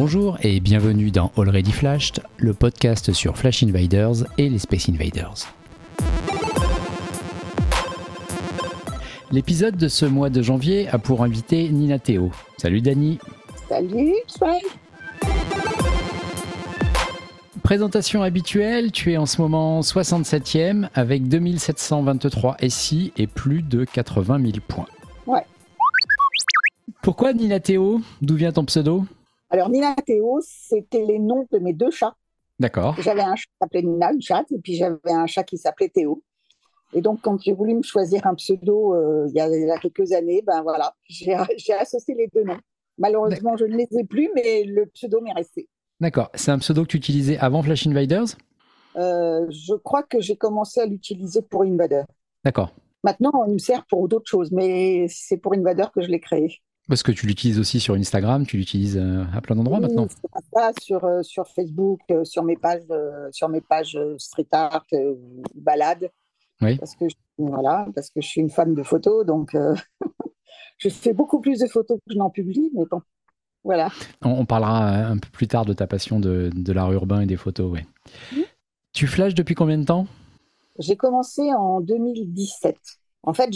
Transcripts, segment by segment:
Bonjour et bienvenue dans Already Flashed, le podcast sur Flash Invaders et les Space Invaders. L'épisode de ce mois de janvier a pour invité Nina Théo. Salut Dani. Salut, Swan. Présentation habituelle, tu es en ce moment 67e avec 2723 SI et plus de 80 000 points. Ouais. Pourquoi Nina Théo? D'où vient ton pseudo? Alors, Nina Théo, c'était les noms de mes deux chats. D'accord. J'avais un chat qui s'appelait Nina, le chat, et puis j'avais un chat qui s'appelait Théo. Et donc, quand j'ai voulu me choisir un pseudo euh, il, y a, il y a quelques années, ben voilà, j'ai j'ai associé les deux noms. Malheureusement, je ne les ai plus, mais le pseudo m'est resté. D'accord. C'est un pseudo que tu utilisais avant Flash Invaders? Euh, je crois que j'ai commencé à l'utiliser pour Invader. D'accord. Maintenant, il me sert pour d'autres choses, mais c'est pour Invader que je l'ai créé. Parce que tu l'utilises aussi sur Instagram, tu l'utilises euh, à plein d'endroits maintenant. Oui, c'est ça, sur, euh, sur Facebook, euh, sur mes pages, sur mes pages street art, balade. Oui. Parce que, je, voilà, parce que je suis une fan de photos, donc euh, je fais beaucoup plus de photos que je n'en publie, mais bon, voilà. On, on parlera un peu plus tard de ta passion de, de l'art urbain et des photos, ouais. Mhm. Tu flashes depuis combien de temps? J'ai commencé en 2017. En fait,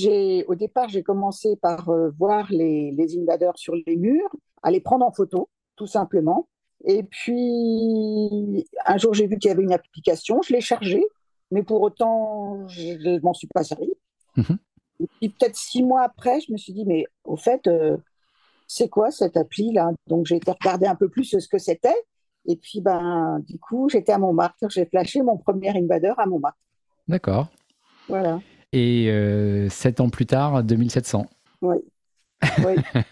au départ, j'ai commencé par euh, voir les, les invaders sur les murs, à les prendre en photo, tout simplement. Et puis, un jour, j'ai vu qu'il y avait une application, je l'ai chargée, mais pour autant, je ne m'en suis pas servi. Mhm. Et puis, peut-être six mois après, je me suis dit, mais au fait, euh, c'est quoi cette appli-là? Donc, j'ai été regarder un peu plus ce que c'était. Et puis, ben, du coup, j'étais à Montmartre, j'ai flashé mon premier invader à Montmartre. D'accord. Voilà. Et euh, sept ans plus tard, 2700. Oui. oui.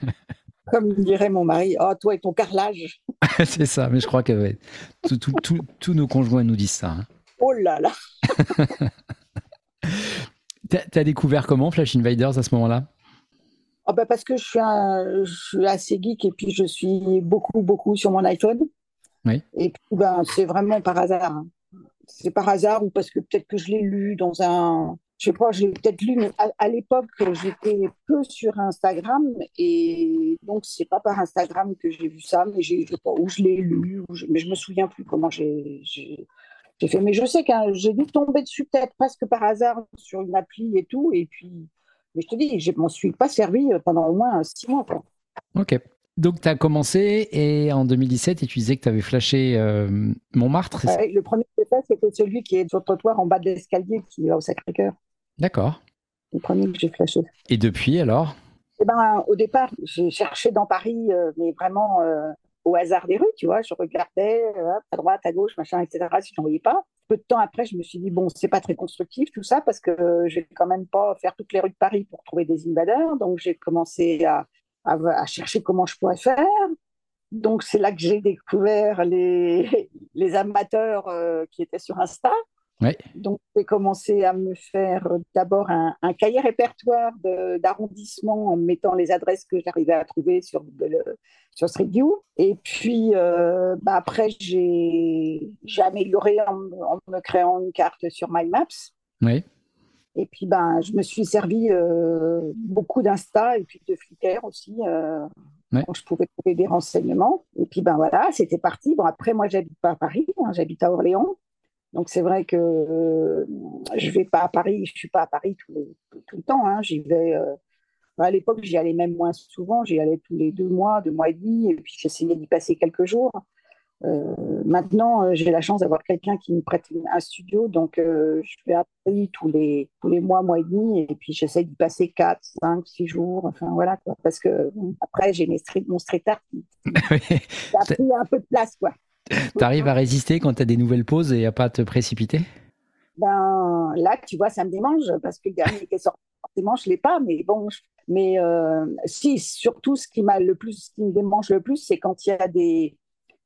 Comme dirait mon mari, oh, toi et ton carrelage. C'est ça, mais je crois que ouais, tout- tout- tout- tous nos conjoints nous disent ça. hein. Oh là là. T'as t'as découvert comment Flash Invaders à ce moment-là? Oh, ben parce que je suis, un- je suis assez geek et puis je suis beaucoup, beaucoup sur mon iPhone. Oui. Et puis, ben, c'est vraiment par hasard. hein. C'est par hasard ou parce que peut-être que je l'ai lu dans un. Je sais pas, je l'ai peut-être lu, mais à, à l'époque, j'étais peu sur Instagram et donc c'est pas par Instagram que j'ai vu ça, mais j'ai, je sais pas, où je l'ai lu, je- mais je me souviens plus comment j'ai, j'ai, j'ai fait. Mais je sais que j'ai dû tomber dessus peut-être presque par hasard sur une appli et tout, et puis. Mais je te dis, je m'en suis pas servi pendant au moins six mois. Quoi. Ok. Donc tu as commencé et en 2017, et tu disais que tu avais flashé euh, Montmartre. le premier que j'ai fait, c'était celui qui est sur le trottoir en bas de l'escalier qui va au Sacré-Cœur. D'accord. Le premier que j'ai flashé. Et depuis alors? Eh ben, au départ, j'ai cherché dans Paris, euh, mais vraiment euh, au hasard des rues, tu vois. Je regardais euh, à droite, à gauche, machin, etc. Si je n'en voyais pas. Peu de temps après, je me suis dit, bon, c'est pas très constructif tout ça, parce que je vais quand même pas faire toutes les rues de Paris pour trouver des invaders. Donc, j'ai commencé à, à, à chercher comment je pourrais faire. Donc, c'est là que j'ai découvert les, les amateurs euh, qui étaient sur Insta. Ouais. Donc, j'ai commencé à me faire euh, d'abord un, un cahier répertoire d'arrondissement en mettant les adresses que j'arrivais à trouver sur, Google- sur Street View. Et puis, euh, bah, après, j'ai amélioré en, en me créant une carte sur My Maps. Oui. Et puis, ben, je me suis servi euh, beaucoup d'Insta et puis de Flickr aussi, euh, Ouais. je pouvais trouver des renseignements. Et puis, ben voilà, c'était parti. Bon, après, moi, j'habite pas à Paris, hein, j'habite à Orléans. Donc, c'est vrai que euh, je vais pas à Paris, je suis pas à Paris tout, le temps. hein. J'y vais. euh, à l'époque, j'y allais même moins souvent. J'y allais tous les deux mois, deux mois et demi, et puis j'essayais d'y passer quelques jours. Euh, maintenant, euh, j'ai la chance d'avoir quelqu'un qui me prête un studio, donc je vais à Paris tous les, tous les mois, mois et demi, et puis j'essaie d'y passer 4, 5, 6 jours, enfin voilà, quoi, parce que bon, après, j'ai mes street, mon street art qui, qui a pris un peu de place, quoi. Tu arrives à résister quand tu as des nouvelles pauses et à pas te précipiter? Ben, là, tu vois, ça me démange, parce que le dernier qui est sorti, forcément, je ne l'ai pas, mais bon, je- mais euh, si, surtout, ce qui m'a le plus, ce qui me démange le plus, c'est quand il y a des,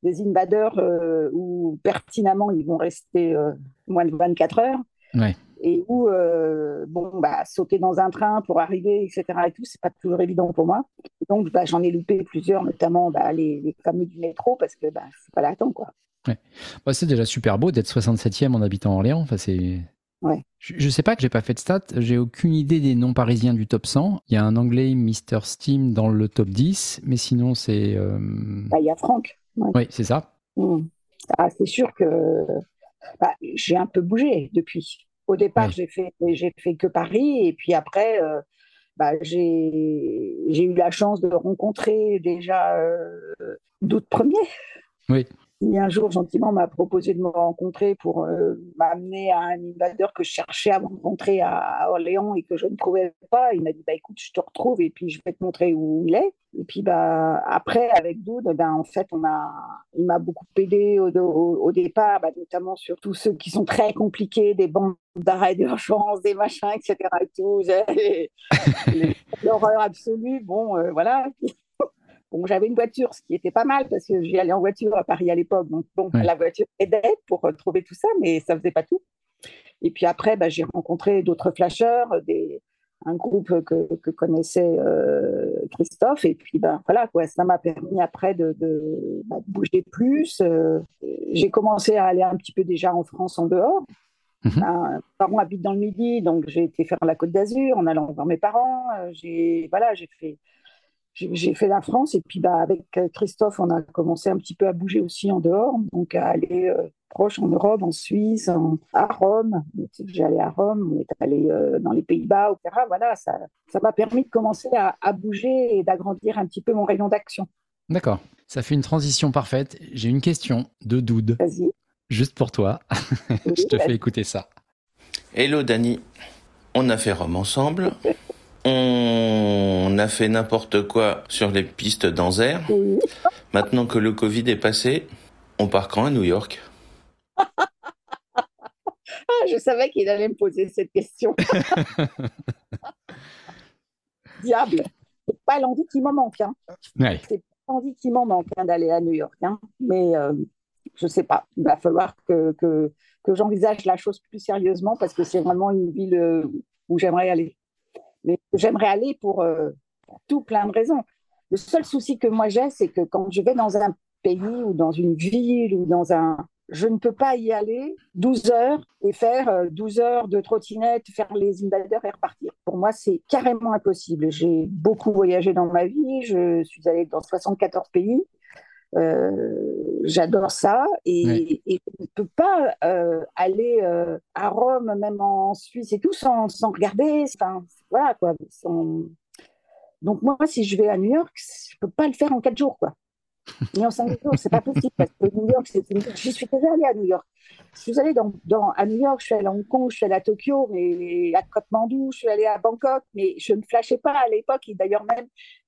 des invaders euh, où pertinemment ils vont rester euh, moins de 24 heures Ouais. Et où euh, bon bah sauter dans un train pour arriver etc et tout c'est pas toujours évident pour moi donc bah, j'en ai loupé plusieurs notamment bah, les, les fameux du métro parce que bah, c'est pas l'attente quoi Bah, c'est déjà super beau d'être 67e en habitant Orléans. Enfin, c'est... Ouais. Je, je sais pas que j'ai pas fait de stats, j'ai aucune idée des noms parisiens du top 100. Il y a un anglais, Mr. Steam, dans le top 10, mais sinon c'est. euh, Bah, il y a Franck Oui, c'est ça. Mmh. Ah, c'est sûr que bah, j'ai un peu bougé depuis. Au départ, j'ai fait, j'ai fait que Paris, et puis après, euh, bah, j'ai, j'ai eu la chance de rencontrer déjà euh, d'autres premiers. Oui un jour, gentiment, m'a proposé de me rencontrer pour euh, m'amener à un invader que je cherchais à rencontrer à, Orléans et que je ne trouvais pas. Il m'a dit bah, écoute, je te retrouve et puis je vais te montrer où il est. Et puis bah, après, avec Doud, ben, en fait, on a, il m'a beaucoup aidé au, au, départ, bah, notamment sur tous ceux qui sont très compliqués, des bandes d'arrêt d'urgence, des machins, etc. Et tout. L'horreur absolue. Bon, euh, voilà. Bon, j'avais une voiture, ce qui était pas mal parce que j'y allais en voiture à Paris à l'époque. Donc, bon, la voiture aidait pour euh, trouver tout ça, mais ça faisait pas tout. Et puis après, bah, j'ai rencontré d'autres flasheurs, des, un groupe que, que connaissait euh, Christophe. Et puis, ben, voilà, quoi, ça m'a permis après de, de, bah, bouger plus. Euh, j'ai commencé à aller un petit peu déjà en France en dehors. Mhm. Ben, mes parents habitent dans le Midi, donc j'ai été faire la Côte d'Azur en allant voir mes parents. J'ai voilà, j'ai fait j'ai fait la France et puis bah, avec euh, Christophe, on a commencé un petit peu à bouger aussi en dehors, donc à aller euh, proche en Europe, en Suisse, à Rome. J'allais à Rome, on est allé euh, dans les Pays-Bas, etc. Voilà, ça m'a permis de commencer à, bouger et d'agrandir un petit peu mon rayon d'action. D'accord, ça fait une transition parfaite. J'ai une question de Doud. Vas-y. Juste pour toi. Je te fais écouter ça. Hello Dani, on a fait Rome ensemble. On a fait n'importe quoi sur les pistes d'Anzer. Maintenant que le Covid est passé, on part quand à New York? Ah, Je savais qu'il allait me poser cette question. Diable, c'est pas l'envie qui me manque. Hein. C'est pas l'envie qui m'en manque hein, d'aller à New York. Hein. Mais euh, je sais pas, il va falloir que, que, que j'envisage la chose plus sérieusement parce que c'est vraiment une ville euh, où j'aimerais aller mais j'aimerais aller euh, pour, tout plein de raisons. Le seul souci que moi j'ai, c'est que quand je vais dans un pays ou dans une ville ou dans un... Je ne peux pas y aller 12 heures et faire 12 euh, heures de trottinette, faire les invaders et repartir. Pour moi, c'est carrément impossible. J'ai beaucoup voyagé dans ma vie. Je suis allée dans 74 pays. Euh, j'adore ça et, je ne peux pas aller à Rome, même en Suisse et tout, sans, sans regarder. Enfin, voilà, quoi. Donc, moi, si je vais à New York, je peux pas le faire en quatre jours, quoi. Mais en cinq jours, c'est pas possible parce que New York, c'est j'y suis déjà allée à New York. Je suis allée dans, dans, à New York, je suis allée à Hong Kong, je suis allée à Tokyo, mais à Kathmandu, je suis allée à Bangkok, mais je ne flashais pas à l'époque. Et d'ailleurs, même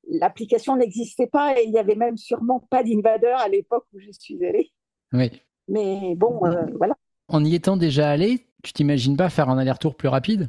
l'application n'existait pas et il y avait même sûrement pas d'invader à l'époque où je suis allée. Oui. Mais bon, euh, voilà. En y étant déjà allé, tu t'imagines pas faire un aller-retour plus rapide?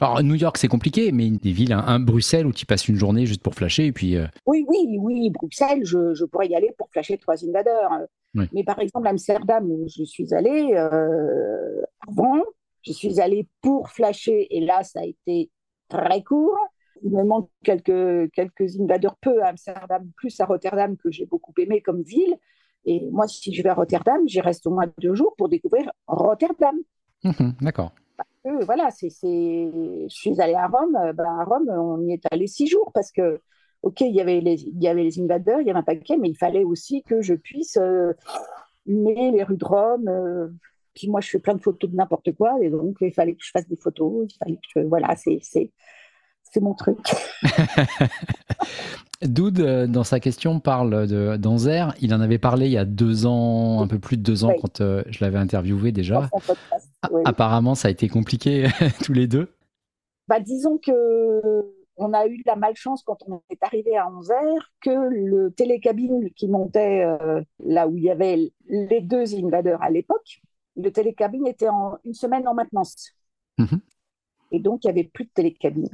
Alors, New York, c'est compliqué, mais des villes, un, Bruxelles où tu passes une journée juste pour flasher et puis. Euh, oui, oui, oui, Bruxelles, je, pourrais y aller pour flasher trois invaders. Mais par exemple, Amsterdam, où je suis allée euh, avant, je suis allée pour flasher et là, ça a été très court. Il me manque quelques, quelques invaders peu à Amsterdam, plus à Rotterdam, que j'ai beaucoup aimé comme ville. Et moi, si je vais à Rotterdam, j'y reste au moins deux jours pour découvrir Rotterdam. Mhm, d'accord voilà, c'est, je suis allée à Rome. Euh, ben, à Rome, on y est allé six jours parce que, ok, il y avait les, il invaders, il y avait un paquet, mais il fallait aussi que je puisse euh, les rues de Rome. Euh, puis moi, je fais plein de photos de n'importe quoi, et donc il fallait que je fasse des photos. Voilà, c'est, c'est, c'est mon truc. Doud, euh, dans sa question, parle d'Anzer. Il en avait parlé il y a deux ans, un peu plus de deux ans, quand euh, je l'avais interviewé déjà. Apparemment, ça a été compliqué tous les deux. Bah, disons que on a eu la malchance quand on est arrivé à Anzer que le télécabine qui montait euh, là où il y avait les deux invaders à l'époque, le télécabine était en une semaine en maintenance. Mhm. Et donc, il n'y avait plus de télécabine.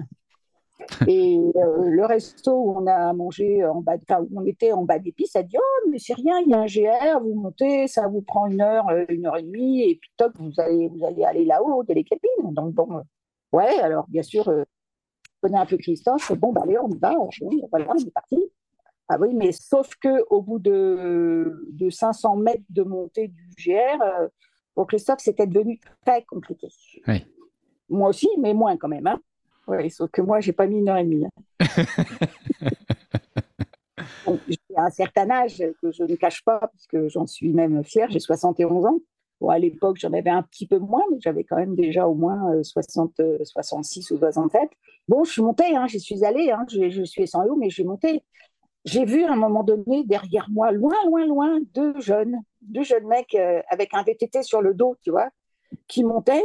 Et euh, le resto où on a mangé en bas, où on était en bas d'épices, a dit Oh, mais c'est rien, il y a un GR, vous montez, ça vous prend une heure, euh, une heure et demie, et puis toc, vous allez, vous allez aller là-haut, il y a les cabines. Donc, bon, euh, ouais, alors bien sûr, je connais un peu Christophe, bon, bah, allez, on y va, voilà, on est parti. Ah oui, mais sauf que au bout de, de 500 mètres de montée du GR, pour Christophe, c'était devenu très compliqué. Oui. Moi aussi, mais moins quand même. Hein. Oui, sauf que moi, j'ai pas mis une heure et demie. Hein. à un certain âge que je ne cache pas, puisque j'en suis même fière, j'ai 71 ans. Bon, à l'époque, j'en avais un petit peu moins, mais j'avais quand même déjà au moins 60, 66 ou 67. Bon, je suis montée, hein, j'y suis allée, hein, je, je, suis sans haut, mais je suis montée. J'ai vu à un moment donné, derrière moi, loin, loin, loin, deux jeunes, deux jeunes mecs euh, avec un VTT sur le dos, tu vois, qui montaient.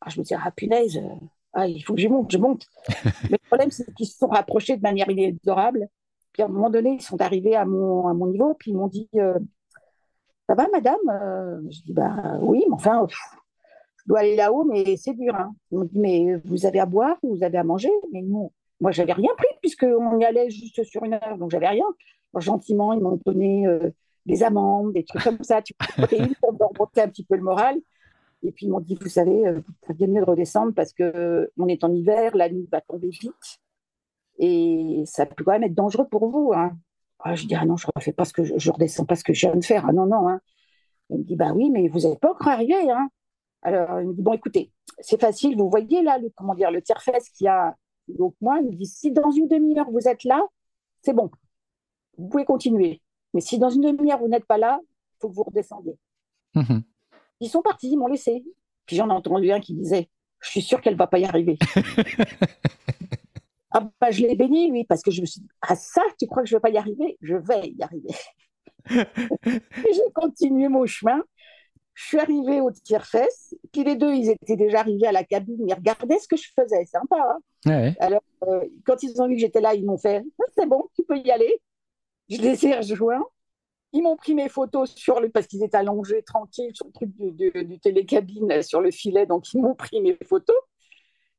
Ah, je me disais, ah punaise, euh, ah, il faut que je monte, je monte. mais le problème, c'est qu'ils se sont rapprochés de manière inexorable. Puis à un moment donné, ils sont arrivés à mon, à mon niveau, puis ils m'ont dit, euh, ça va, madame? Je dis, bah oui, mais enfin, je dois aller là-haut, mais c'est dur. Hein. Ils m'ont dit, mais vous avez à boire, vous avez à manger? Mais nous, moi, j'avais rien pris, puisqu'on y allait juste sur une heure, donc j'avais rien. gentiment, ils m'ont donné des amandes, des trucs comme ça, tu une pour remonter un petit peu le moral. Et puis ils m'ont dit, vous savez, ça vient mieux de redescendre parce que on est en hiver, la nuit va tomber vite et ça peut quand même être dangereux pour vous. Hein. Ah, je dis, ah non, je ne pas ce que je, je, redescends pas ce que je viens de faire. Ah non, non. Hein. Il me dit, bah oui, mais vous n'êtes pas encore arrivé. Hein. Alors, il me dit, bon, écoutez, c'est facile, vous voyez là, le, comment dire, le tiers-fesse qui a. Donc, moi, il me dit, si dans une demi-heure vous êtes là, c'est bon, vous pouvez continuer. Mais si dans une demi-heure vous n'êtes pas là, il faut que vous redescendiez. Mmh ils sont partis, ils m'ont laissé. Puis j'en ai entendu un qui disait Je suis sûr qu'elle ne va pas y arriver. ah bah, je l'ai béni, oui, parce que je me suis dit Ah, ça, tu crois que je ne vais pas y arriver? Je vais y arriver. j'ai continué mon chemin. Je suis arrivée au tiers-fesse, puis les deux, ils étaient déjà arrivés à la cabine, ils regardaient ce que je faisais, sympa. Hein Alors, euh, quand ils ont vu que j'étais là, ils m'ont fait ah, C'est bon, tu peux y aller. Je les ai rejoints. Ils m'ont pris mes photos sur le, parce qu'ils étaient allongés tranquilles sur le truc du, télécabine, sur le filet, donc ils m'ont pris mes photos.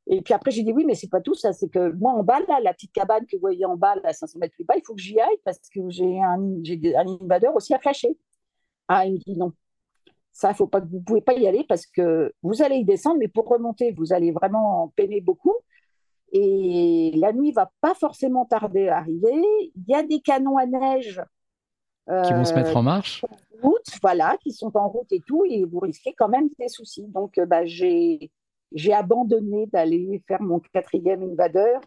Et puis après, j'ai dit oui, mais c'est pas tout ça. C'est que moi, en bas, là, la petite cabane que vous voyez en bas, à 500 mètres plus bas, il faut que j'y aille parce que j'ai un, un invadeur aussi à flasher. Ah, il me dit non. Ça, faut pas, vous pouvez pas y aller parce que vous allez y descendre, mais pour remonter, vous allez vraiment peiner beaucoup. Et la nuit va pas forcément tarder à arriver. Il y a des canons à neige qui vont se mettre en marche route, voilà, qui sont en route et tout, et vous risquez quand même des soucis. Donc, euh, bah, j'ai, j'ai abandonné d'aller faire mon quatrième invadeur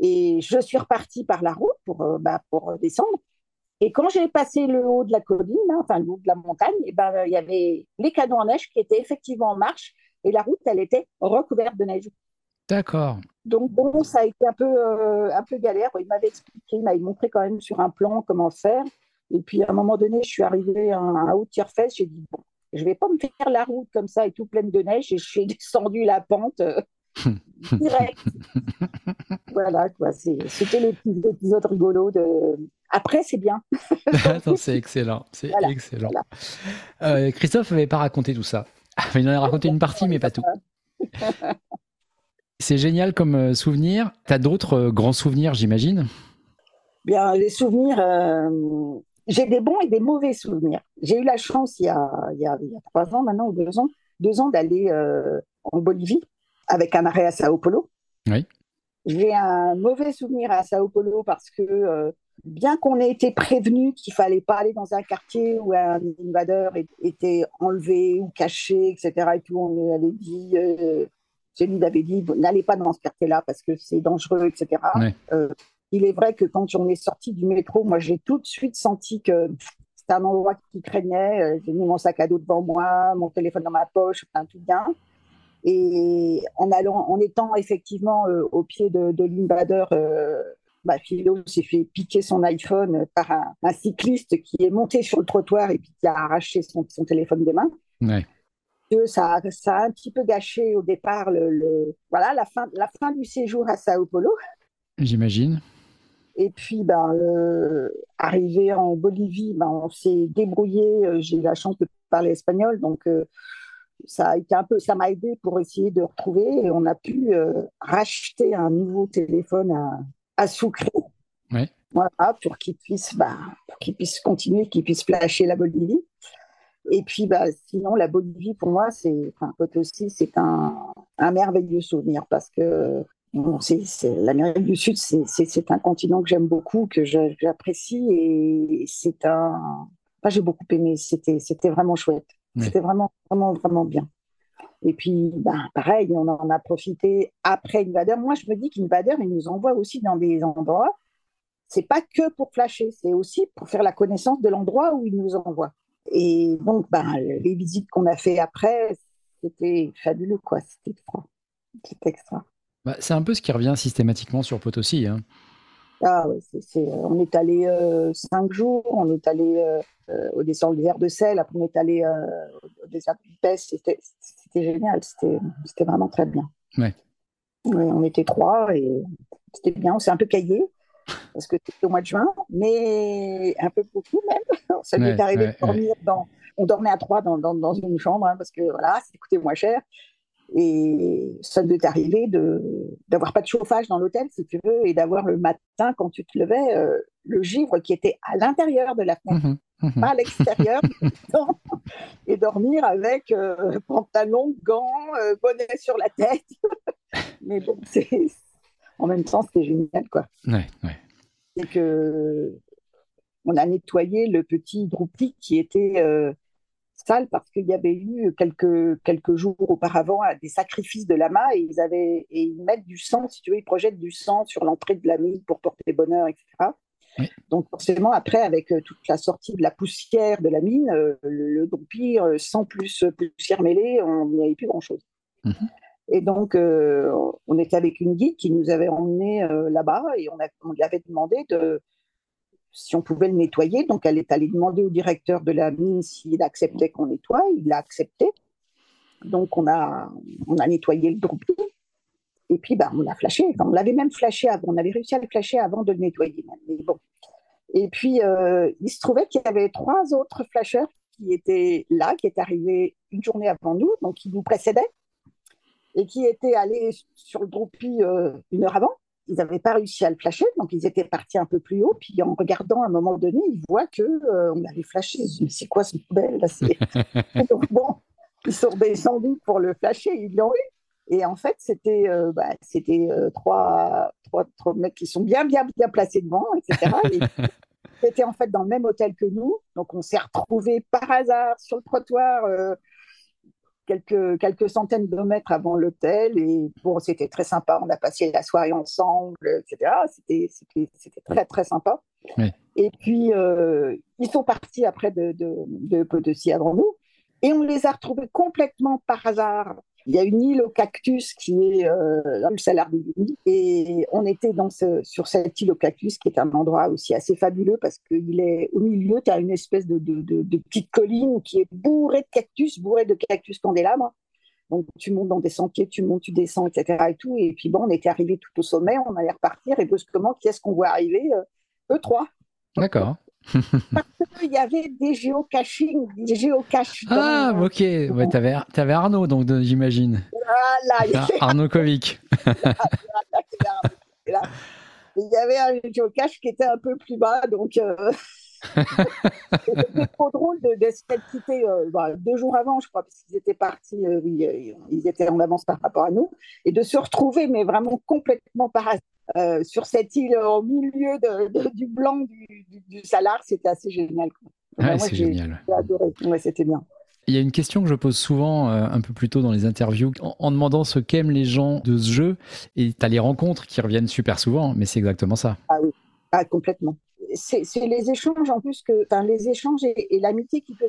et je suis repartie par la route pour, euh, bah, pour descendre. Et quand j'ai passé le haut de la colline, hein, enfin le haut de la montagne, et ben, il y avait les canons en neige qui étaient effectivement en marche et la route, elle était recouverte de neige. D'accord. Donc bon, ça a été un peu, euh, un peu galère. Il m'avait expliqué, il m'avait montré quand même sur un plan comment faire. Et puis à un moment donné, je suis arrivée à, un haut tiers-fesse, j'ai dit, bon, je vais pas me faire la route comme ça et tout pleine de neige, et je suis descendue la pente euh, direct. voilà, quoi. C'était l'épisode rigolo de. Après, c'est bien. c'est excellent, c'est excellent. Euh, Christophe n'avait pas raconté tout ça. Il en a raconté une partie, mais pas tout. C'est génial comme euh, souvenir. Tu as d'autres grands souvenirs, j'imagine? Bien, les souvenirs, j'ai des bons et des mauvais souvenirs. J'ai eu la chance, il y, a, il, y a, il y a, trois ans maintenant, ou deux ans, deux ans d'aller euh, en Bolivie avec un arrêt à Sao Paulo. Oui. J'ai un mauvais souvenir à Sao Paulo parce que, euh, bien qu'on ait été prévenu qu'il fallait pas aller dans un quartier où un invadeur était enlevé ou caché, etc., et tout, on avait dit, euh, celui avait dit, n'allez pas dans ce quartier-là parce que c'est dangereux, etc. Oui. Il est vrai que quand on est sorti du métro, moi, j'ai tout de suite senti que c'était un endroit qui craignait. Euh, j'ai mis mon sac à dos devant moi, mon téléphone dans ma poche, enfin, tout bien. Et en allant, en étant effectivement euh, au pied de, de l'invader, euh, bah, Philo s'est fait piquer son iPhone par un, cycliste qui est monté sur le trottoir et puis qui a arraché son, téléphone des mains. Ouais. Ça, ça, a un petit peu gâché au départ le, voilà, la, fin, la fin du séjour à Sao Paulo. J'imagine. Et puis, ben, euh, arrivé en Bolivie, ben, on s'est débrouillé. Euh, j'ai eu la chance de parler espagnol, donc euh, ça a été un peu, ça m'a aidé pour essayer de retrouver. Et on a pu racheter un nouveau téléphone à, à Sucre. Voilà, pour qu'il puisse, ben, pour qu'il puisse continuer, qu'il puisse flasher la Bolivie. Et puis, bah, sinon, la Bolivie, pour moi, c'est, enfin, c'est un, un merveilleux souvenir parce que c'est, L'Amérique du Sud, c'est, un continent que j'aime beaucoup, que j'apprécie et c'est un. j'ai beaucoup aimé. C'était, vraiment chouette. C'était vraiment, vraiment, vraiment bien. Et puis, ben, pareil, on en a profité après Invader. Moi, je me dis qu'Invader, il nous envoie aussi dans des endroits c'est pas que pour flasher, c'est aussi pour faire la connaissance de l'endroit où ils nous envoient. Et donc, ben, les visites qu'on a fait après, c'était fabuleux, quoi. C'était extra. C'était extra. Bah, c'est un peu ce qui revient systématiquement sur Potosi. Hein. Ah ouais, on est allé euh, cinq jours, on est allé euh, euh, au désert de sel, après on est allé au désert de Pes, c'était génial, c'était vraiment très bien. Ouais. on était trois et c'était bien, on s'est un peu caillé parce que c'était au mois de juin, mais un peu beaucoup même. Ça m'est arrivé de dormir dans, on dormait à trois dans, dans, une chambre hein, parce que voilà, c'était coûtait moins cher. Et ça devait t'arriver d'avoir pas de chauffage dans l'hôtel, si tu veux, et d'avoir le matin, quand tu te levais, euh, le givre qui était à l'intérieur de la fenêtre, mmh mmh pas à l'extérieur, et dormir avec euh, pantalon, gants, euh, bonnet sur la tête. Mais bon, en même temps, c'était génial, quoi. Ouais, ouais. Et que on a nettoyé le petit groupie qui était salle parce qu'il y avait eu quelques, quelques jours auparavant des sacrifices de lama et ils, avaient, et ils mettent du sang, si tu veux, ils projettent du sang sur l'entrée de la mine pour porter bonheur, etc. Donc forcément, après, avec euh, toute la sortie de la poussière de la mine, euh, le, euh, sans plus poussière mêlée, on n'y avait plus grand-chose. Mhm. Et donc, on était avec une guide qui nous avait emmenés là-bas et on, a, on lui avait demandé de, si on pouvait le nettoyer. Donc, elle est allée demander au directeur de la mine s'il acceptait qu'on nettoie. Il l'a accepté. Donc, on a, on a nettoyé le droupie. Et puis, bah, on l'a flashé. on l'avait même flashé avant. On avait réussi à le flasher avant de le nettoyer. Mais bon. Et puis, euh, il se trouvait qu'il y avait trois autres flasheurs qui étaient là, qui étaient arrivés une journée avant nous, donc qui nous précédaient, et qui étaient allés sur le droupie euh, une heure avant ils n'avaient pas réussi à le flasher, donc ils étaient partis un peu plus haut. Puis en regardant à un moment donné, ils voient que euh, on avait flashé. C'est quoi ce poubelle là Donc bon, ils sont descendus pour le flasher, ils l'ont eu. Et en fait, c'était euh, bah, c'était euh, trois, trois, trois, mecs qui sont bien, bien, bien placés devant, etc. C'était en fait dans le même hôtel que nous. Donc on s'est retrouvés par hasard sur le trottoir quelques, quelques centaines de mètres avant l'hôtel. Et bon, c'était très sympa. On a passé la soirée ensemble, etc. C'était, c'était, très, très sympa. Et puis, euh, ils sont partis après de, de, de avant nous. Et on les a retrouvés complètement par hasard il y a une île au cactus qui est euh, le Salar Et on était dans ce, sur cette île au cactus qui est un endroit aussi assez fabuleux parce qu'il est au milieu, tu as une espèce de, de, petite colline qui est bourrée de cactus, bourrée de cactus candélabres. Donc tu montes dans des sentiers, tu montes, tu descends, etc. Et, tout. et puis bon, on était arrivé tout au sommet, on allait repartir et brusquement, qui est-ce qu'on voit arriver euh, E3. D'accord. Parce qu'il y avait des géocaching, des géocaches. Ah, ok. Ouais, tu avais, Arnaud, donc j'imagine. Voilà. Arnaud Kovic. Il y avait un géocache qui était un peu plus bas, donc. Euh... C'était trop drôle de, de s'être quitté euh, bah, deux jours avant, je crois, parce qu'ils étaient partis, euh, euh, ils étaient en avance par rapport à nous, et de se retrouver, mais vraiment complètement par euh, sur cette île au milieu du blanc du, du, Salar, c'était assez génial. c'est génial. J'ai adoré. Ouais, c'était bien. Il y a une question que je pose souvent un peu plus tôt dans les interviews en, demandant ce qu'aiment les gens de ce jeu. Et tu as les rencontres qui reviennent super souvent, mais c'est exactement ça. Ah oui, ah, complètement c'est les échanges en plus que, enfin, les échanges et, l'amitié qui peut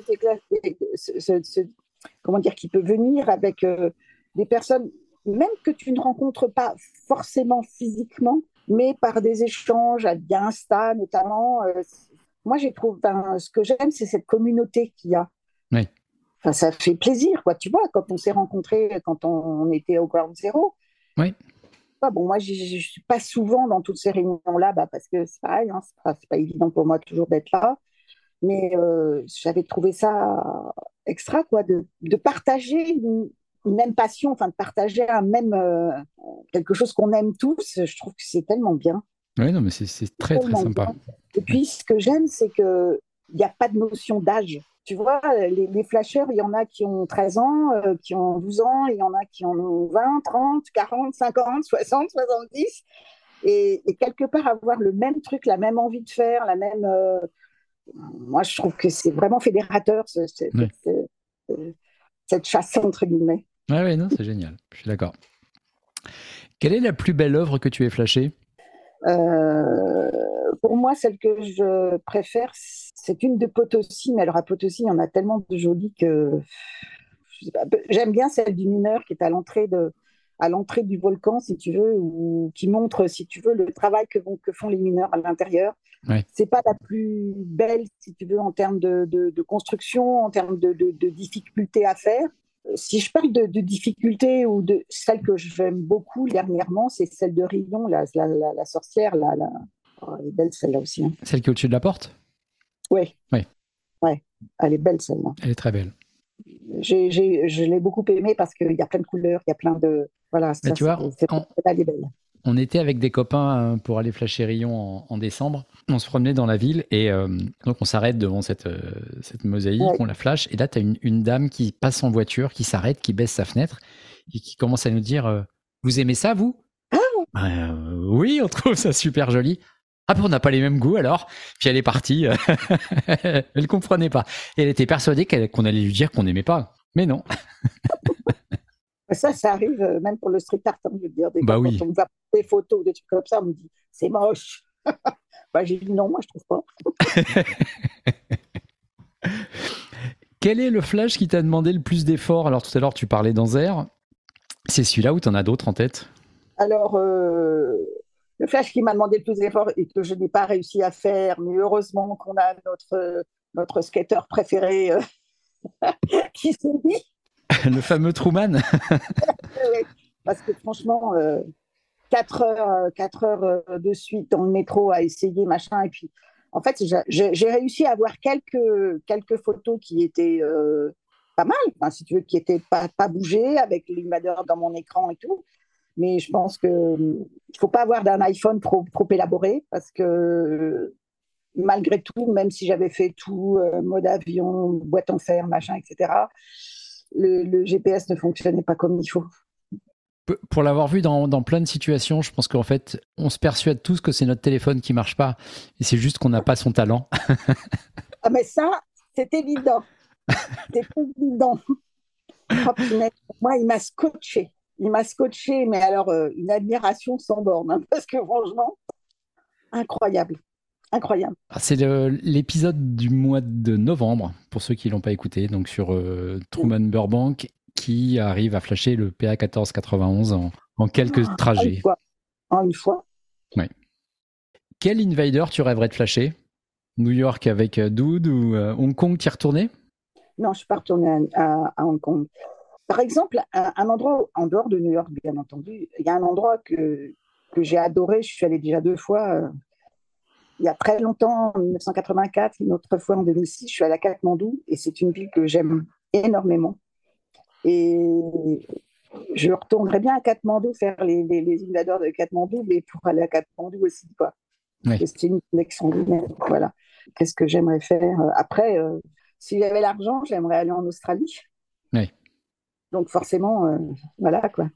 comment dire, qui peut venir avec euh, des personnes, même que tu ne rencontres pas forcément physiquement, mais par des échanges via Insta notamment. Euh, moi, j'ai trouvé, ce que j'aime, c'est cette communauté qu'il y a. Oui. Enfin, ça fait plaisir, quoi. Tu vois, quand on s'est rencontrés, quand on, était au Ground Zero. Oui bon, moi, je ne suis pas souvent dans toutes ces réunions-là bah, parce que c'est pareil, hein, c'est pas, pas, évident pour moi toujours d'être là. Mais euh, j'avais trouvé ça extra, quoi, de, de partager une, même passion, enfin de partager un même euh, quelque chose qu'on aime tous. Je trouve que c'est tellement bien. Oui, non, mais c'est très très sympa. Et puis, ce que j'aime, c'est que il n'y a pas de notion d'âge tu vois, les, les, flasheurs, il y en a qui ont 13 ans, euh, qui ont 12 ans, il y en a qui en ont 20, 30, 40, 50, 60, 70. Et, quelque part, avoir le même truc, la même envie de faire, la même. Euh, moi, je trouve que c'est vraiment fédérateur, cette, chasse, entre guillemets. Oui, oui, non, c'est génial. Je suis d'accord. Quelle est la plus belle œuvre que tu aies flashée? Euh, pour moi, celle que je préfère, c'est une de Potosi, mais alors à Potosi, il y en a tellement de jolies que j'aime bien celle du mineur qui est à l'entrée de à l'entrée du volcan, si tu veux, ou qui montre, si tu veux, le travail que, que font les mineurs à l'intérieur. Ouais. C'est pas la plus belle, si tu veux, en termes de, de, construction, en termes de, de, difficultés à faire. Si je parle de, difficultés ou de celle que j'aime beaucoup dernièrement, c'est celle de Rion, la, la, la, sorcière. La. Oh, elle est belle celle-là aussi. Hein. Celle qui est au-dessus de la porte? Oui. Oui. Ouais. Elle est belle celle-là. Elle est très belle. je l'ai beaucoup aimée parce qu'il y a plein de couleurs, il y a plein de. Voilà, bah, tu vois, on, était avec des copains euh, pour aller flasher Rion en, décembre. On se promenait dans la ville et euh, donc on s'arrête devant cette, euh, cette mosaïque, on la flash. Et là, tu as une, une, dame qui passe en voiture, qui s'arrête, qui baisse sa fenêtre et qui commence à nous dire Vous aimez ça, vous? Ah bah, Oui, on trouve ça super joli. Ah ben on n'a pas les mêmes goûts alors? Puis elle est partie. elle comprenait pas. Et elle était persuadée qu'on allait lui dire qu'on n'aimait pas. Mais non. Ça, ça arrive euh, même pour le street art, hein, je veux dire. bah oui. Quand on me va des photos, des trucs comme ça, on me dit c'est moche. bah, j'ai dit non, moi je trouve pas. Quel est le flash qui t'a demandé le plus d'efforts? Alors tout à l'heure, tu parlais d'Anzer. C'est celui-là ou tu en as d'autres en tête? Alors, euh, le flash qui m'a demandé le plus d'efforts et que je n'ai pas réussi à faire, mais heureusement qu'on a notre, notre skater préféré euh, qui s'est dit le fameux Truman. parce que franchement, 4 euh, heures, 4 heures euh, de suite dans le métro à essayer, machin. Et puis, en fait, j'ai réussi à avoir quelques, quelques photos qui étaient euh, pas mal, si tu veux, qui n'étaient pas, pas bougées, avec l'invadeur dans mon écran et tout. Mais je pense qu'il ne faut pas avoir d'un iPhone trop, trop élaboré parce que malgré tout, même si j'avais fait tout, mode avion, boîte en fer, machin, etc., le, GPS ne fonctionnait pas comme il faut. Pour l'avoir vu dans, plein de situations, je pense qu'en fait, on se persuade tous que c'est notre téléphone qui marche pas, et c'est juste qu'on n'a pas son talent. ah mais ça, c'est évident. C'est évident. Oh, moi, il m'a scotché. Il m'a scotché, mais alors euh, une admiration sans borne, hein, parce que franchement, incroyable incroyable. Ah, c'est l'épisode du mois de novembre, pour ceux qui ne l'ont pas écouté, donc sur euh, Truman Burbank, qui arrive à flasher le PA 1491 en, en quelques ah, trajets. Une fois. En une fois. Ouais. Quel invader tu rêverais de flasher? New York avec euh, Dude ou euh, Hong Kong, tu es retourné Non, je ne suis pas retourné à, Hong Kong. Par exemple, un, un, endroit en dehors de New York, bien entendu, il y a un endroit que, que j'ai adoré, je suis allée déjà deux fois, il y a très longtemps, en 1984, une autre fois en 2006, je suis à la Katmandou et c'est une ville que j'aime énormément. Et je retournerais bien à Katmandou faire les, les, de Katmandou, mais pour aller à Katmandou aussi, quoi. C'est une connexion Voilà. Qu'est-ce que j'aimerais faire Après, euh, si j'avais l'argent, j'aimerais aller en Australie. Oui. Donc forcément, euh, voilà quoi.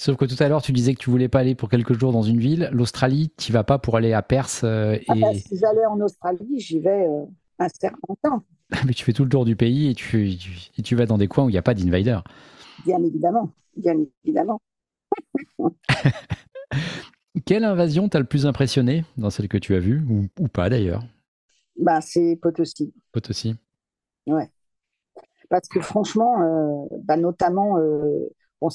Sauf que tout à l'heure, tu disais que tu voulais pas aller pour quelques jours dans une ville. L'Australie, tu vas pas pour aller à Perse. Euh, ah bah, si j'allais en Australie, j'y vais euh, un certain temps. Mais tu fais tout le tour du pays et tu, tu, vas dans des coins où il n'y a pas d'invader. Bien évidemment, bien évidemment. Quelle invasion t'a le plus impressionné dans celle que tu as vue, ou, pas d'ailleurs? Bah, C'est Potosi. Potosi. Ouais. Parce que franchement, euh, bah, notamment Bon,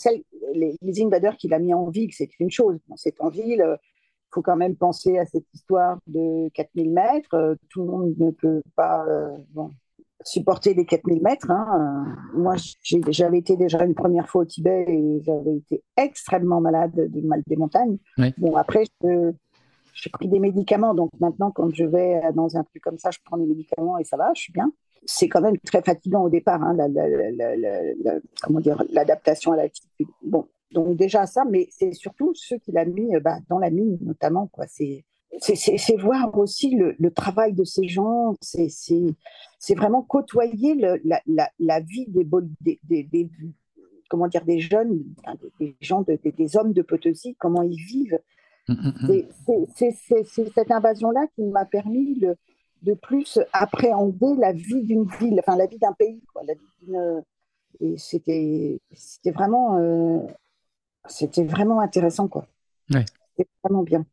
les, les invaders qu'il a mis en ville, c'est une chose. c'est en ville, il euh, faut quand même penser à cette histoire de 4000 mètres. Euh, tout le monde ne peut pas euh, supporter les 4000 mètres. Hein. moi, j'avais été déjà une première fois au Tibet et j'avais été extrêmement malade du mal des montagnes. Bon, après, j'ai pris des médicaments. Donc maintenant, quand je vais dans un truc comme ça, je prends des médicaments et ça va, je suis bien c'est quand même très fatigant au départ, hein, la, comment dire, l'adaptation à l'altitude. Bon, donc déjà ça, mais c'est surtout ceux qu'il a mis bah, dans la mine notamment. Quoi. C'est, c'est, voir aussi le, travail de ces gens, c'est, c'est, vraiment côtoyer la, vie des, des, des, comment dire, des jeunes, des, gens, des, hommes de Potosi, comment ils vivent. Mmh, mmh. C'est, c'est cette invasion-là qui m'a permis le, de plus appréhender la vie d'une ville, enfin la vie d'un pays. Quoi, la vie et c'était, vraiment, euh, c'était vraiment intéressant. Quoi. Ouais. C'était vraiment bien.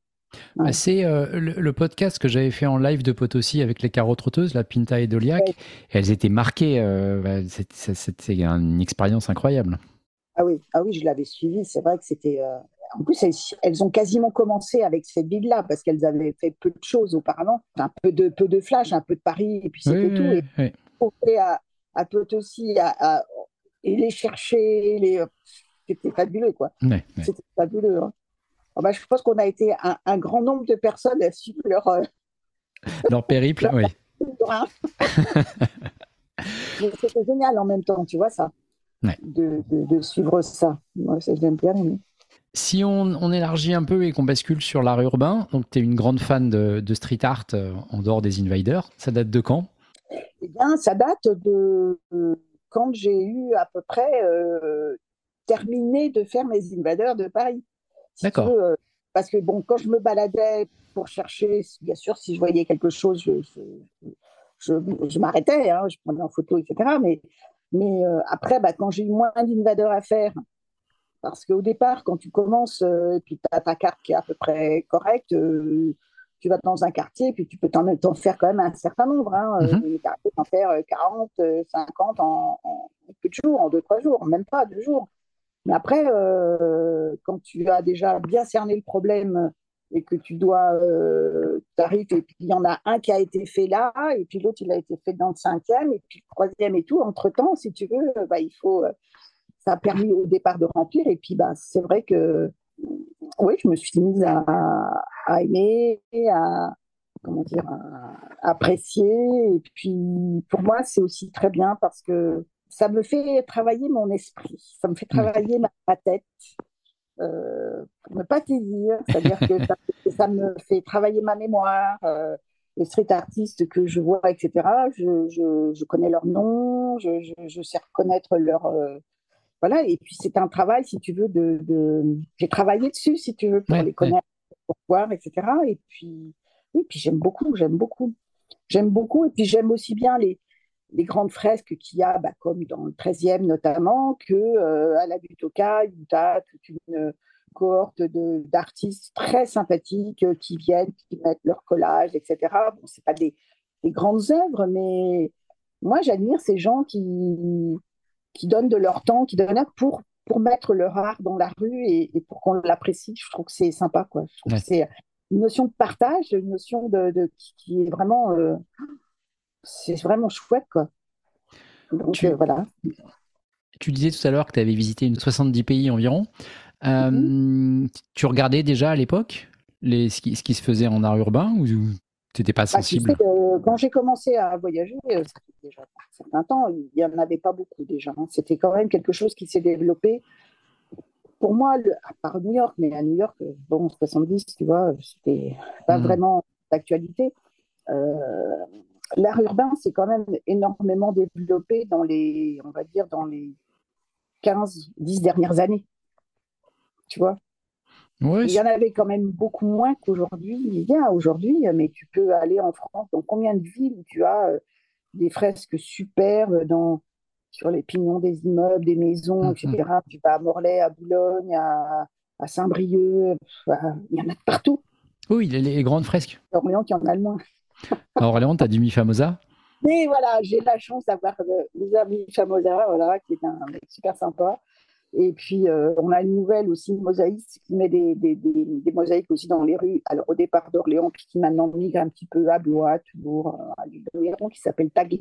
Bah, c'est euh, le, podcast que j'avais fait en live de Potosi avec les carreaux trotteuses, la Pinta et Doliac. Et elles étaient marquées. Euh, bah, c'était une expérience incroyable. Ah oui, ah oui je l'avais suivi. C'est vrai que c'était. En plus, elles, ont quasiment commencé avec cette ville-là parce qu'elles avaient fait peu de choses auparavant. Un peu de, peu de flash, un peu de Paris, et puis c'était tout. Et à, à Potosi à, et les chercher, les... c'était fabuleux, quoi. C'était fabuleux. Hein. Oh, bah, je pense qu'on a été un, grand nombre de personnes à suivre leur, euh, leur périple. oui. C'était génial en même temps, tu vois ça, de, de, suivre ça. Moi, ça j'aime bien Si on, on, élargit un peu et qu'on bascule sur l'art urbain, donc tu es une grande fan de, de, street art euh, en dehors des Invaders, ça date de quand? Eh bien, ça date de quand j'ai eu à peu près euh, terminé de faire mes Invaders de Paris. D'accord. Euh, parce que bon, quand je me baladais pour chercher, bien sûr, si je voyais quelque chose, je, je, m'arrêtais, hein, je prenais en photo, etc. Mais, mais euh, après, bah, quand j'ai eu moins d'invadeurs à faire, parce qu'au départ, quand tu commences, euh, et puis tu as ta carte qui est à peu près correcte, tu vas dans un quartier, et puis tu peux t'en faire quand même un certain nombre. Hein, mm en faire 40, 50 en, en, peu de jours, en 2-3 jours, même pas deux jours. Mais après, euh, quand tu as déjà bien cerné le problème et que tu dois, euh, t'arrives et puis il y en a un qui a été fait là, et puis l'autre il a été fait dans le cinquième, et puis le troisième et tout. Entre temps, si tu veux, bah, il faut, ça a permis au départ de remplir. Et puis bah, c'est vrai que, oui, je me suis mise à, à aimer, à comment dire, à apprécier. Et puis pour moi, c'est aussi très bien parce que ça me fait travailler mon esprit, ça me fait travailler ma, tête, euh, pour ne pas te dire, c'est-à-dire que ça, me fait travailler ma mémoire. Euh, les street artistes que je vois, etc., je, je, connais leur nom, je, je, sais reconnaître leur. Euh, voilà, et puis c'est un travail, si tu veux, de. de... J'ai travaillé dessus, si tu veux, pour les connaître, pour voir, etc. Et puis, oui, puis j'aime beaucoup, j'aime beaucoup. J'aime beaucoup, et puis j'aime aussi bien les, les grandes fresques qu'il y a, bah, comme dans le 13e notamment, que euh, à la Butoka, où tu as toute une cohorte d'artistes très sympathiques euh, qui viennent, qui mettent leur collage, etc. Bon, c'est pas des, grandes œuvres, mais moi j'admire ces gens qui, qui donnent de leur temps, qui donnent pour, pour mettre leur art dans la rue et, pour qu'on l'apprécie. Je trouve que c'est sympa, quoi. Je trouve que c'est une notion de partage, une notion de, qui, est vraiment euh, c'est vraiment chouette, quoi. Donc tu, euh, voilà. Tu disais tout à l'heure que tu avais visité une 70 pays environ. Euh, mhm. Tu regardais déjà à l'époque les, ce qui, ce, qui, se faisait en art urbain ou tu n'étais pas bah, sensible Quand j'ai commencé à voyager, euh, ça fait déjà un certain temps, il n'y en avait pas beaucoup déjà. Hein. C'était quand même quelque chose qui s'est développé. Pour moi, à part New York, mais à New York, bon, 70, tu vois, c'était pas mhm. vraiment d'actualité. Euh, l'art urbain s'est quand même énormément développé dans les, on va dire, dans les 15, 10 dernières années. Tu vois? Il y en avait quand même beaucoup moins qu'aujourd'hui. Il y a aujourd'hui, mais tu peux aller en France, dans combien de villes tu as euh, des fresques superbes dans, sur les pignons des immeubles, des maisons, etc. Mm-hmm. Tu vas à Morlaix, à Boulogne, à, Saint-Brieuc, il y en a partout. Oui, les, les grandes fresques. Il y en a le moins. À Orléans, tu as du Mifamosa Mais voilà, j'ai la chance d'avoir des amis Famosa, voilà, qui est un mec super sympa. Et puis, euh, on a une nouvelle aussi, une mosaïste qui met des, des, des, mosaïques aussi dans les rues. Alors, au départ d'Orléans, puis qui maintenant migre un petit peu à Blois, toujours, euh, à l'Orléans, qui s'appelle Tag.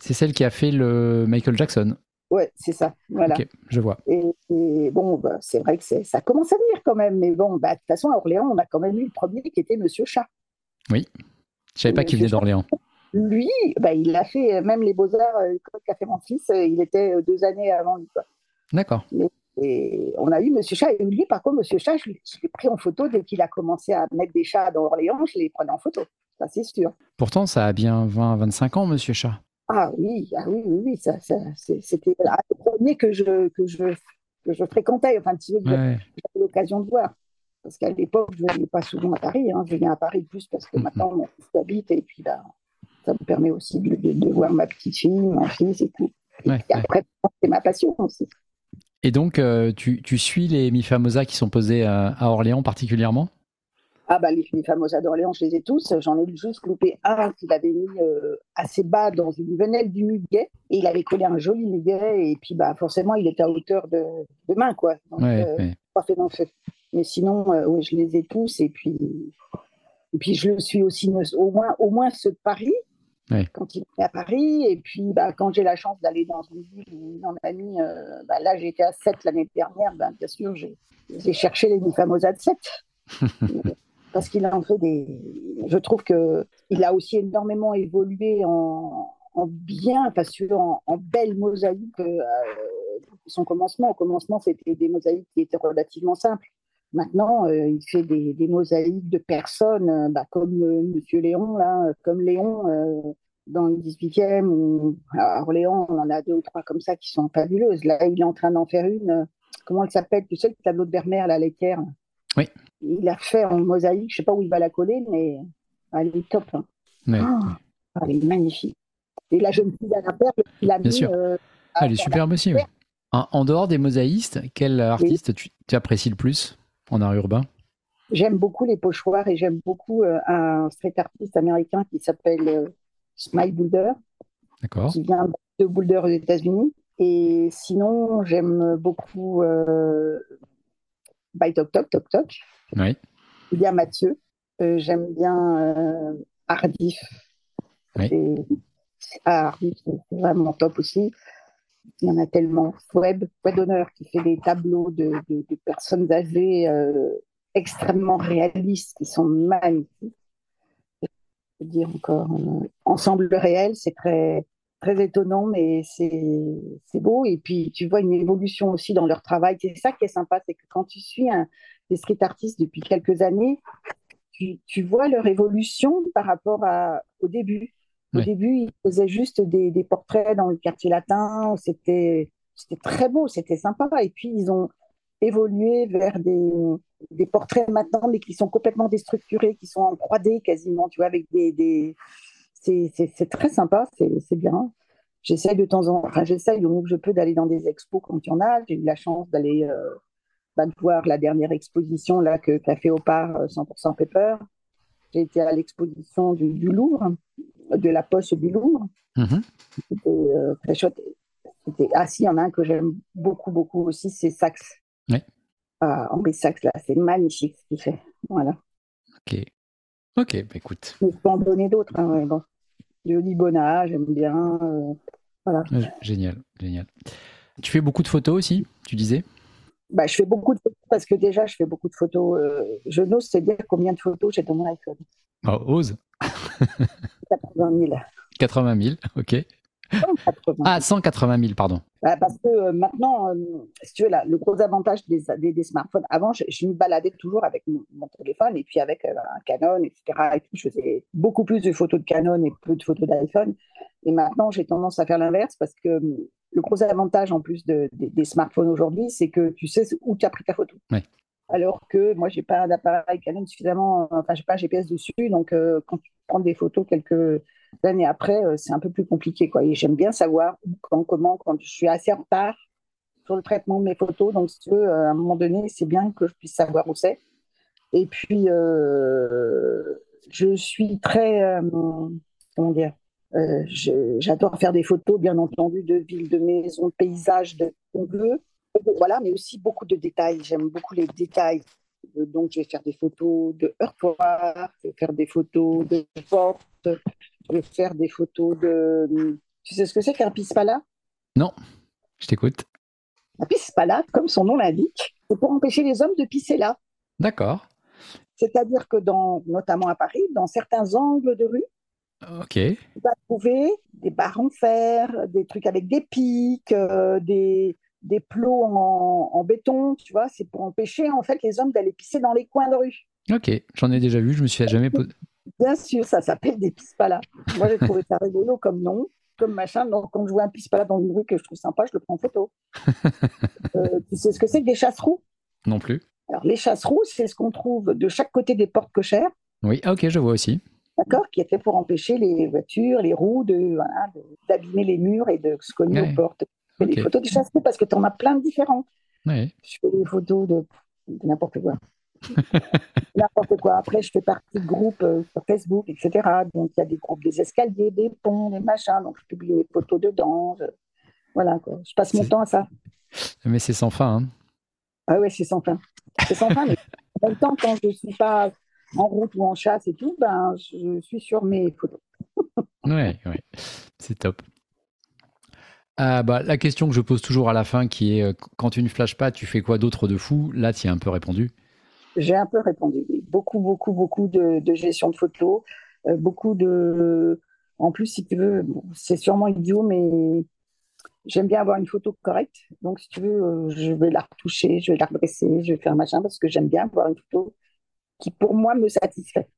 C'est celle qui a fait le Michael Jackson. Ouais, c'est ça. Voilà. Ok, je vois. Et, bon, bah, c'est vrai que ça commence à venir quand même. Mais bon, bah, de toute façon, à Orléans, on a quand même eu le premier qui était Monsieur Chat. Oui. Je savais pas qu'il venait d'Orléans. Lui, bah, il a fait même les beaux-arts euh, qu'a fait mon fils, euh, il était deux années avant lui. D'accord. Et on a eu Monsieur Chat, et lui, par contre, Monsieur Chat, je l'ai pris en photo dès qu'il a commencé à mettre des chats dans Orléans, je les prenais en photo, ça c'est sûr. Pourtant, ça a bien 20-25 ans, Monsieur Chat. Ah oui, ah oui, oui, oui ça, c'était le premier que je, que je, que je fréquentais, enfin, tu veux, j'avais l'occasion de voir. Parce qu'à l'époque, je ne venais pas souvent à Paris. Hein. Je viens à Paris plus parce que mhm. maintenant, mon fils habite et puis là, ça me permet aussi de, voir ma petite fille, mon fils et tout. Et après, c'est ma passion aussi. Et donc, euh, tu, tu, suis les Mifamosa qui sont posés à, Orléans particulièrement? Ah bah les, fameux d'Orléans, je les ai tous. J'en ai juste loupé un qu'il avait mis euh, assez bas dans une venelle du muguet et il avait collé un joli muguet et puis bah forcément il était à hauteur de, de main quoi. Donc, euh, Mais sinon, oui, je les ai tous et puis et puis je le suis aussi au moins au moins ceux de Paris. Quand il est à Paris, et puis bah, quand j'ai la chance d'aller dans une ville où il en a mis, bah, là j'étais à 7 l'année dernière, bah, bien sûr j'ai cherché les fameuses de 7. parce qu'il a en fait des. Je trouve que il a aussi énormément évolué en, bien, parce que en, belle mosaïque. Euh, son commencement, au commencement, c'était des mosaïques qui étaient relativement simples. Maintenant, euh, il fait des, mosaïques de personnes, euh, bah, comme Monsieur Léon, là, comme Léon dans le 18e, ou à Orléans, on en a deux ou trois comme ça qui sont fabuleuses. Là, il est en train d'en faire une. comment elle s'appelle Tu sais, le tableau de Bermer, la laitière Oui il a fait en mosaïque, je sais pas où il va la coller, mais elle est top. Hein. Oh, elle est magnifique. Et la jeune fille la Perle, il a Bien sûr. Euh, elle est superbe aussi. En, dehors des mosaïstes, quel artiste tu, apprécies le plus? En art urbain? J'aime beaucoup les pochoirs et j'aime beaucoup euh, un street artiste américain qui s'appelle euh, Smile Boulder, qui vient de Boulder aux États-Unis. Et sinon, j'aime beaucoup By Toc Toc Toc Toc. Oui. Il y a Mathieu. Euh, j'aime bien euh, Ardif. Oui. Ah, Ardif, c'est vraiment top aussi. Il y en a tellement. Web, Web Honneur qui fait des tableaux de, personnes âgées euh, extrêmement réalistes qui sont magnifiques. Je veux dire encore, ensemble réel, c'est très très étonnant, mais c'est beau. Et puis, tu vois une évolution aussi dans leur travail. C'est ça qui est sympa, c'est que quand tu suis un, des street artistes depuis quelques années, tu, tu vois leur évolution par rapport au début. Au début, ils faisaient juste des, des, portraits dans le quartier latin. C'était très beau, c'était sympa. Et puis, ils ont évolué vers des, des, portraits maintenant, mais qui sont complètement déstructurés, qui sont en 3D quasiment, tu vois, avec des, des c'est très sympa, c'est bien. J'essaye de temps en temps, enfin, j'essaye au mieux que je peux d'aller dans des expos quand il y en a. J'ai eu la chance d'aller euh, bah, voir la dernière exposition là que qu'a fait Opar 100% euh, Pepper. J'ai été à l'exposition du, Louvre, de la Poste du Louvre. C'était euh, très chouette. Ah si, il y en a un que j'aime beaucoup, beaucoup aussi, c'est Saxe. Oui. Ah, Henri Saxe, là, c'est magnifique ce qu'il fait. Voilà. Ok. Ok, bah écoute. Je peux en donner d'autres. Hein, bon de Libona, j'aime bien. Euh, voilà. Génial, génial. Tu fais beaucoup de photos aussi, tu disais? Bah, Je fais beaucoup de photos parce que déjà, je fais beaucoup de photos. Euh, je n'ose te dire combien de photos j'ai dans mon iPhone. Oh, ose 80 000. 80 000, ok. Ah, 180 000, pardon. Bah, parce que euh, maintenant, euh, si tu veux, là, le gros avantage des, des, smartphones, avant, je, me baladais toujours avec mon, téléphone et puis avec euh, un Canon, etc. je faisais beaucoup plus de photos de Canon et peu de photos d'iPhone. Et maintenant, j'ai tendance à faire l'inverse parce que le gros avantage en plus de, des smartphones aujourd'hui, c'est que tu sais où tu as pris ta photo. Alors que moi, j'ai pas d'appareil Canon suffisamment, enfin, j'ai pas GPS dessus, donc quand tu prends des photos quelques L'année après, euh, c'est un peu plus compliqué. Quoi. Et j'aime bien savoir quand, comment, quand je suis assez en retard sur le traitement de mes photos. Donc, euh, à un moment donné, c'est bien que je puisse savoir où c'est. Et puis, euh, je suis très. comment dire J'adore faire des photos, bien entendu, de villes, de maisons, de paysages, de veut. Voilà, mais aussi beaucoup de détails. J'aime beaucoup les détails. Donc, je vais faire des photos de heurtoirs, je vais faire des photos de portes, je vais faire des photos de. Tu sais ce que c'est qu'un pispala? Non, je t'écoute. Un pispala, comme son nom l'indique, c'est pour empêcher les hommes de pisser là. D'accord. C'est-à-dire que, dans, notamment à Paris, dans certains angles de rue, ok tu vas trouver des barres en fer, des trucs avec des pics, euh, des, des plots en, en, béton, tu vois. C'est pour empêcher en fait les hommes d'aller pisser dans les coins de rue. Ok, j'en ai déjà vu, je me suis jamais posé. Bien sûr, ça s'appelle des pispala. Moi, j'ai trouvé ça rigolo comme nom, comme machin. Donc, quand je vois un pispala dans une rue que je trouve sympa, je le prends en photo. euh, tu sais ce que c'est que des chasseroux? Non plus. Alors, les chasseroux, c'est ce qu'on trouve de chaque côté des portes cochères. Oui, ah, ok, je vois aussi. D'accord? Qui est fait pour empêcher les voitures, les roues de, d'abîmer les murs et de se cogner aux portes. Fais des photos des chasseroux parce que tu en as plein de différents. Je fais des photos de, de n'importe quoi. N'importe quoi. Après, je fais partie de groupes euh, sur Facebook, etc. Donc, il y a des groupes des escaliers, des ponts, des machins. Donc, je publie mes photos dedans. Voilà, quoi. Je passe mon temps à ça. Mais c'est sans fin. Hein. Ah ouais, c'est sans fin. C'est sans fin, mais en même temps, quand je ne suis pas en route ou en chasse et tout, ben, je suis sur mes photos. oui, oui. C'est top. Ah, bah, la question que je pose toujours à la fin, qui est euh, quand tu ne flashes pas, tu fais quoi d'autre de fou? Là, tu as un peu répondu. J'ai un peu répondu. Beaucoup, beaucoup, beaucoup de, gestion de photos. Euh, beaucoup de. En plus, si tu veux, c'est sûrement idiot, mais j'aime bien avoir une photo correcte. Donc, si tu veux, euh, je vais la retoucher, je vais la redresser, je vais faire machin parce que j'aime bien avoir une photo qui, pour moi, me satisfait.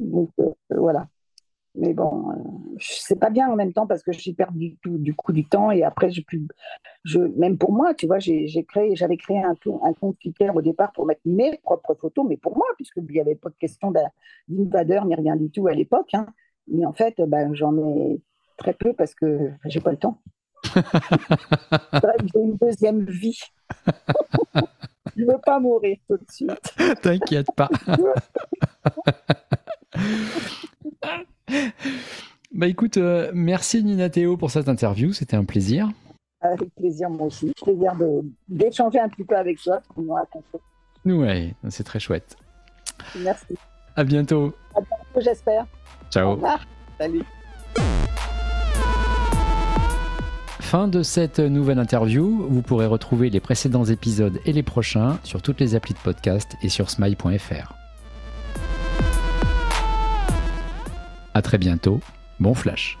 Donc, voilà. Mais bon, euh, c'est pas bien en même temps parce que j'y perds du, du coup du temps et après, je, je, même pour moi, tu vois, j'ai créé, j'avais créé un, un compte Twitter au départ pour mettre mes propres photos, mais pour moi, puisqu'il n'y avait pas de question d'invadeur ni rien du tout à l'époque. Hein. Mais en fait, ben, j'en ai très peu parce que j'ai pas le temps. j'ai une deuxième vie. je veux pas mourir tout de suite. T'inquiète pas. Bah écoute, euh, merci Nina Théo pour cette interview, c'était un plaisir. Avec plaisir, moi aussi. Plaisir d'échanger un petit peu avec toi, Oui, c'est très chouette. Merci. À bientôt. À bientôt, j'espère. Ciao. Salut. Fin de cette nouvelle interview. Vous pourrez retrouver les précédents épisodes et les prochains sur toutes les applis de podcast et sur smile.fr. À très bientôt. Bon flash.